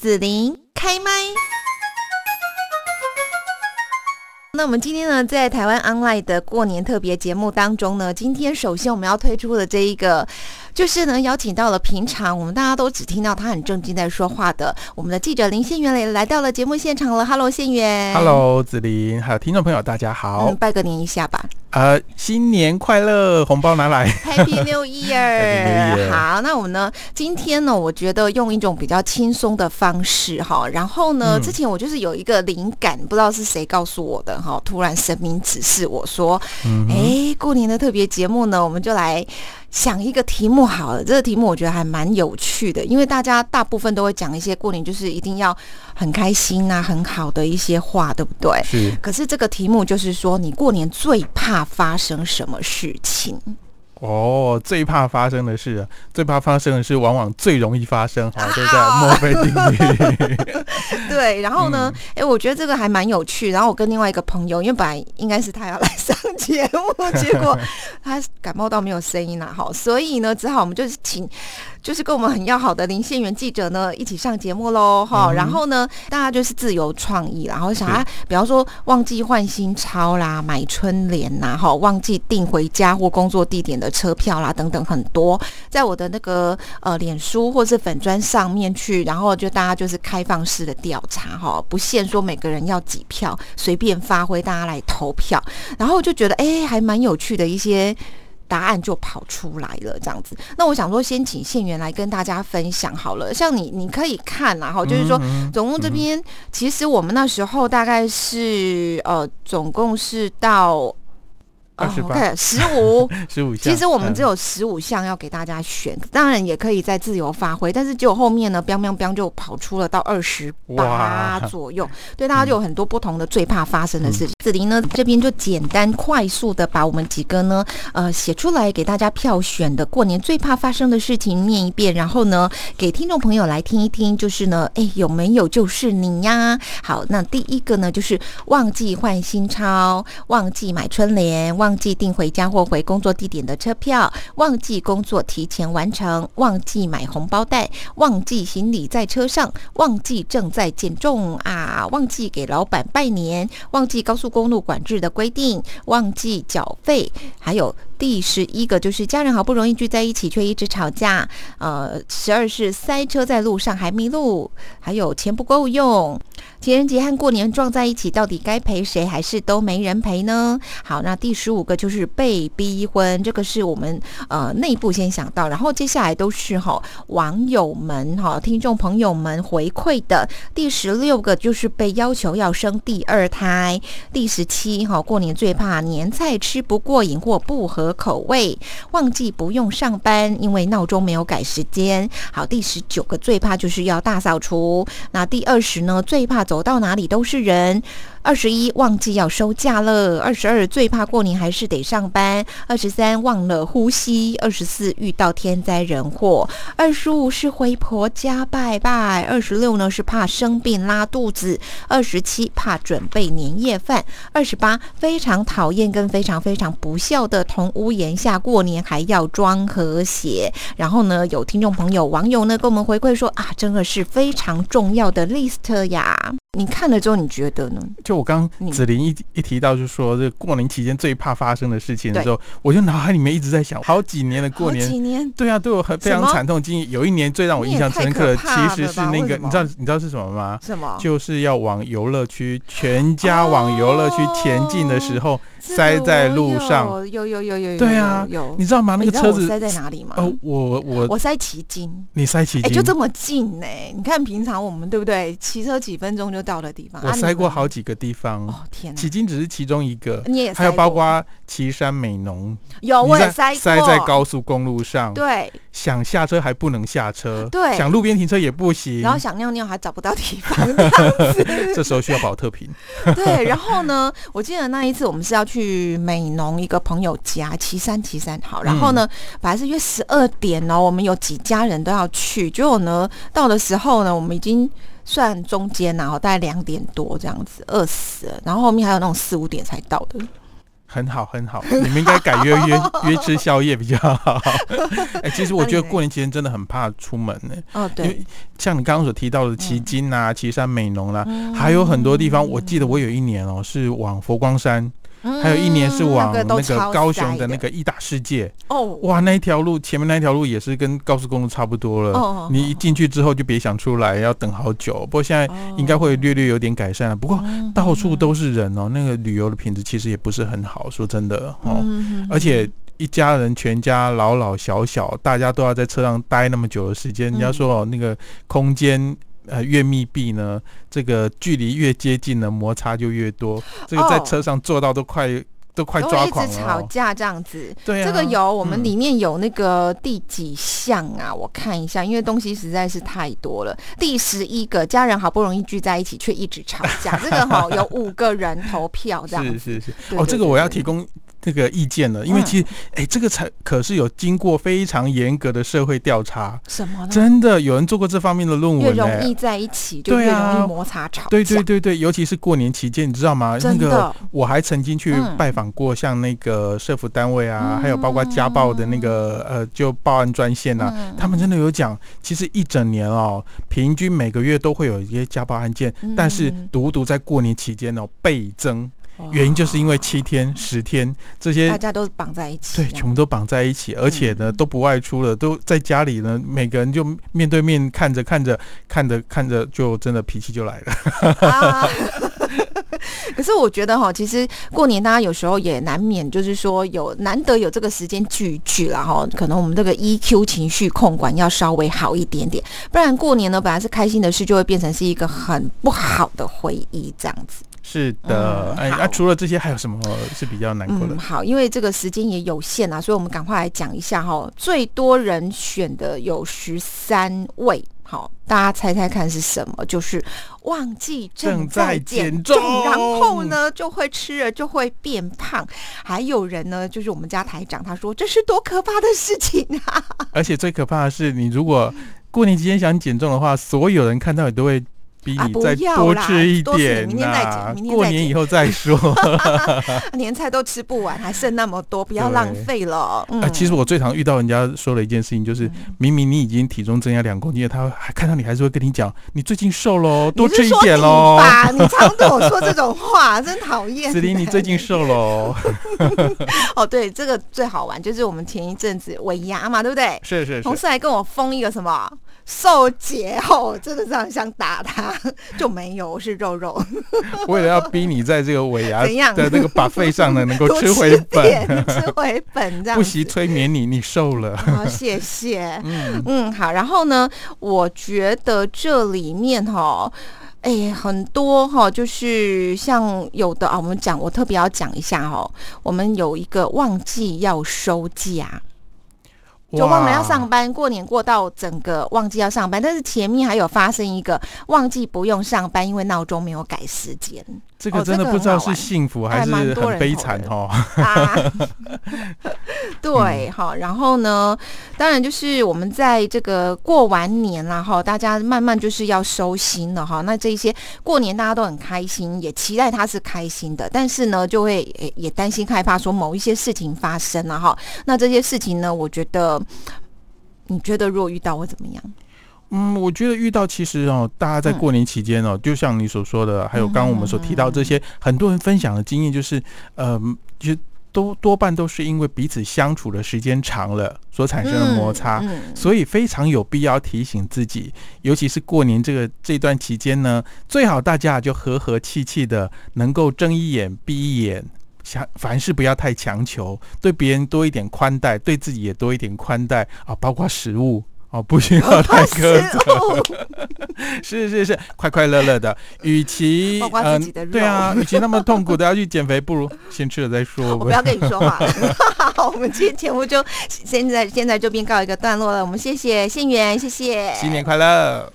紫琳开麦。那我们今天呢，在台湾 online 的过年特别节目当中呢，今天首先我们要推出的这一个，就是呢邀请到了平常我们大家都只听到他很正经在说话的我们的记者林宪元来来到了节目现场了。Hello，宪元。Hello，子林，还有听众朋友，大家好嗯，。拜个年一下吧。呃，新年快乐，红包拿来。Happy New Year 好，那我们呢？今天呢，我觉得用一种比较轻松的方式哈，然后呢，嗯之前我就是有一个灵感，不知道是谁告诉我的哈，突然神明指示我说，嗯哼，哎，过年的特别节目呢，我们就来想一个题目好了。这个题目我觉得还蛮有趣的，因为大家大部分都会讲一些过年就是一定要很开心啊、很好的一些话，对不对？是可是这个题目就是说，你过年最怕发生什么事情？哦，最怕发生的事，最怕发生的事，往往最容易发生，哈，这在啊墨菲定律。对，然后嗯呢，哎、我觉得这个还蛮有趣。然后我跟另外一个朋友，因为本来应该是他要来上节目，结果他感冒到没有声音了，哈，所以呢，只好我们就是请，就是跟我们很要好的林宪元记者呢一起上节目喽，哈、嗯然后呢，大家就是自由创意啦，然后想啊，比方说忘记换新钞啦，买春联呐，哈，忘记订回家或工作地点的车票啦，等等很多，在我的那个呃脸书或是粉砖上面去，然后就大家就是开放式的调查哈，不限说每个人要几票，随便发挥，大家来投票，然后我就觉得哎、还蛮有趣的一些。答案就跑出来了，这样子。那我想说，先请县员来跟大家分享好了。像你，你可以看啦，哈，就是说，嗯总共这边其实我们那时候大概是呃，总共是到。呃28我看十五，十五项。其实我们只嗯有十五项要给大家选，当然也可以再自由发挥，但是结果后面呢，biang biang biang 就跑出了到二十八左右，对，大家就有很多不同的最怕发生的事情。子琳呢这边就简单快速的把我们几个呢呃写出来给大家票选的过年最怕发生的事情念一遍，然后呢给听众朋友来听一听，就是呢，哎有没有就是你呀？好，那第一个呢就是忘记换新钞，忘记买春联，忘忘记订回家或回工作地点的车票，忘记工作提前完成，忘记买红包袋，忘记行李在车上，忘记正在减重啊，忘记给老板拜年，忘记高速公路管制的规定，忘记缴费，还有。第十一个就是家人好不容易聚在一起，却一直吵架。呃，十二是塞车在路上还迷路，还有钱不够用。情人节和过年撞在一起，到底该陪谁，还是都没人陪呢？好，那第十五个就是被逼婚，这个是我们呃内部先想到，然后接下来都是哈、网友们哈、听众朋友们回馈的。第十六个就是被要求要生第二胎。第十七哈，过年最怕年菜吃不过瘾或不合口味，忘记不用上班，因为闹钟没有改时间。好，第十九个最怕就是要大扫除。那第二十呢，最怕走到哪里都是人。二十一忘记要收假了，二十二最怕过年还是得上班，二十三忘了呼吸，二十四遇到天灾人祸，二十五是回婆家拜拜，二十六呢是怕生病拉肚子，二十七怕准备年夜饭，二十八非常讨厌跟非常非常不孝的同屋檐下过年还要装和谐。然后呢，有听众朋友网友呢跟我们回馈说啊，真的是非常重要的 list 呀。你看了之后，你觉得呢？就我刚你子琳一一提到，就说这个过年期间最怕发生的事情的时候，我就脑海里面一直在想，好几年的过好年几年对啊，对我很非常惨痛的经历。有一年最让我印象深刻其实是那个，你知道你知道是什么吗？什么？就是要往游乐区，全家往游乐区前进的时候，塞在路上。哦有有有有有，对啊有有。你知道吗？那个车子塞在哪里吗？哦，我我我塞旗津，你塞旗哎、津，就这么近呢、你看平常我们对不对？骑车几分钟就到的地方。我啊塞过好。几个地方们，哦天哪！迄今只是其中一个，你也还有包括岐山美浓，有我也塞过塞在高速公路上，对，想下车还不能下车，对。想路边停车也不行，然后想尿尿还找不到地方这时候需要保特瓶，对，然后呢，我记得那一次我们是要去美浓一个朋友家，岐山岐山好，然后呢，本来是约十二点哦，我们有几家人都要去，结果呢，到的时候呢，我们已经算中间然后大概两点多这样子，饿死了，然后后面还有那种四五点才到的。很好，很好，你们应该改约约 约吃宵夜比较好。哎，其实我觉得过年期间真的很怕出门呢。哦，对，像你刚刚所提到的旗津啊、旗山美浓啦，还有很多地方。我记得我有一年哦，是往佛光山。还有一年是往那个高雄的那个义大世界哦，哇，那一条路前面那一条路也是跟高速公路差不多了。你一进去之后就别想出来，要等好久。不过现在应该会略略有点改善了。不过到处都是人哦，那个旅游的品质其实也不是很好。说真的哦，而且一家人全家老老小小，大家都要在车上待那么久的时间。人家说哦，那个空间。呃，越密闭呢，这个距离越接近呢，摩擦就越多。这个在车上做到都快都快抓狂了。一直吵架这样子。对啊。这个有我们里面有那个第几项啊？我看一下，因为东西实在是太多了。第十一个，家人好不容易聚在一起，却一直吵架。这个哈，有五个人投票这样。是是是。哦，这个我要提供。这个意见了，因为其实，哎，这个才可是有经过非常严格的社会调查。什么？真的有人做过这方面的论文？越容易在一起，就越容易摩擦吵架。对对对对，尤其是过年期间，你知道吗？那个我还曾经去拜访过，像那个社福单位啊，还有包括家暴的那个呃，就报案专线啊，他们真的有讲，其实一整年哦，平均每个月都会有一些家暴案件，但是独独在过年期间哦倍增。原因就是因为七天、十天这些大家都绑在一起，对，全部都绑在一起，而且呢都不外出了，都在家里呢，每个人就面对面看着看着看着看着，就真的脾气就来了。可是我觉得哈，其实过年大家有时候也难免就是说有难得有这个时间聚一聚了哈，可能我们这个 EQ 情绪控管要稍微好一点点，不然过年呢本来是开心的事，就会变成是一个很不好的回忆这样子。是的，哎，那除了这些，还有什么是比较难过的？好，因为这个时间也有限啊，所以我们赶快来讲一下哈。最多人选的有十三位，好，大家猜猜看是什么？就是忘记正在减重，然后呢就会吃了就会变胖。还有人呢，就是我们家台长，他说这是多可怕的事情啊！而且最可怕的是，你如果过年期间想减重的话，所有人看到你都会。比你再多吃一点呐，过年以后再说。年菜都吃不完，还剩那么多，不要浪费了。啊，其实我最常遇到人家说的一件事情，就是明明你已经体重增加两公斤，他还看到你还是会跟你讲，你最近瘦喽，多吃一点喽。你常对我说这种话，真讨厌。子琳，你最近瘦喽。哦，对，这个最好玩，就是我们前一阵子尾牙嘛，对不对？是是。同事还跟我封一个什么？受劫哦，真的是很想打他，就没有我是肉肉。为了要逼你在这个尾牙 的那个把费上呢，能够吃回本，吃回本这样。不惜催眠你，你瘦了。好，谢谢。嗯嗯，好。然后呢，我觉得这里面哈，哎，很多哈，就是像有的啊，我们讲，我特别要讲一下哦，我们有一个忘记要收假。就忘了要上班，过年过到整个忘记要上班，但是前面还有发生一个忘记不用上班，因为闹钟没有改时间。这个真的不知道是幸福还是很悲惨哦。对，好，然后呢，当然就是我们在这个过完年了哈，大家慢慢就是要收心了哈。那这些过年大家都很开心，也期待他是开心的，但是呢，就会也担心害怕说某一些事情发生了哈。那这些事情呢，我觉得，你觉得如果遇到会怎么样？嗯，我觉得遇到其实哦，大家在过年期间哦，就像你所说的，还有刚刚我们所提到这些，很多人分享的经验就是，呃，就都多半都是因为彼此相处的时间长了所产生的摩擦，所以非常有必要提醒自己，尤其是过年这个这段期间呢，最好大家就和和气气的，能够睁一眼闭一眼，想凡事不要太强求，对别人多一点宽待，对自己也多一点宽待啊，包括食物。哦，不需要太苛责，是 是是，快快乐乐的。与其嗯，对啊，与其那么痛苦的要去减肥，不如先吃了再说。我不要跟你说话。好，我们今天节目就现在现在这边告一个段落了。我们谢谢信源，谢谢，新年快乐。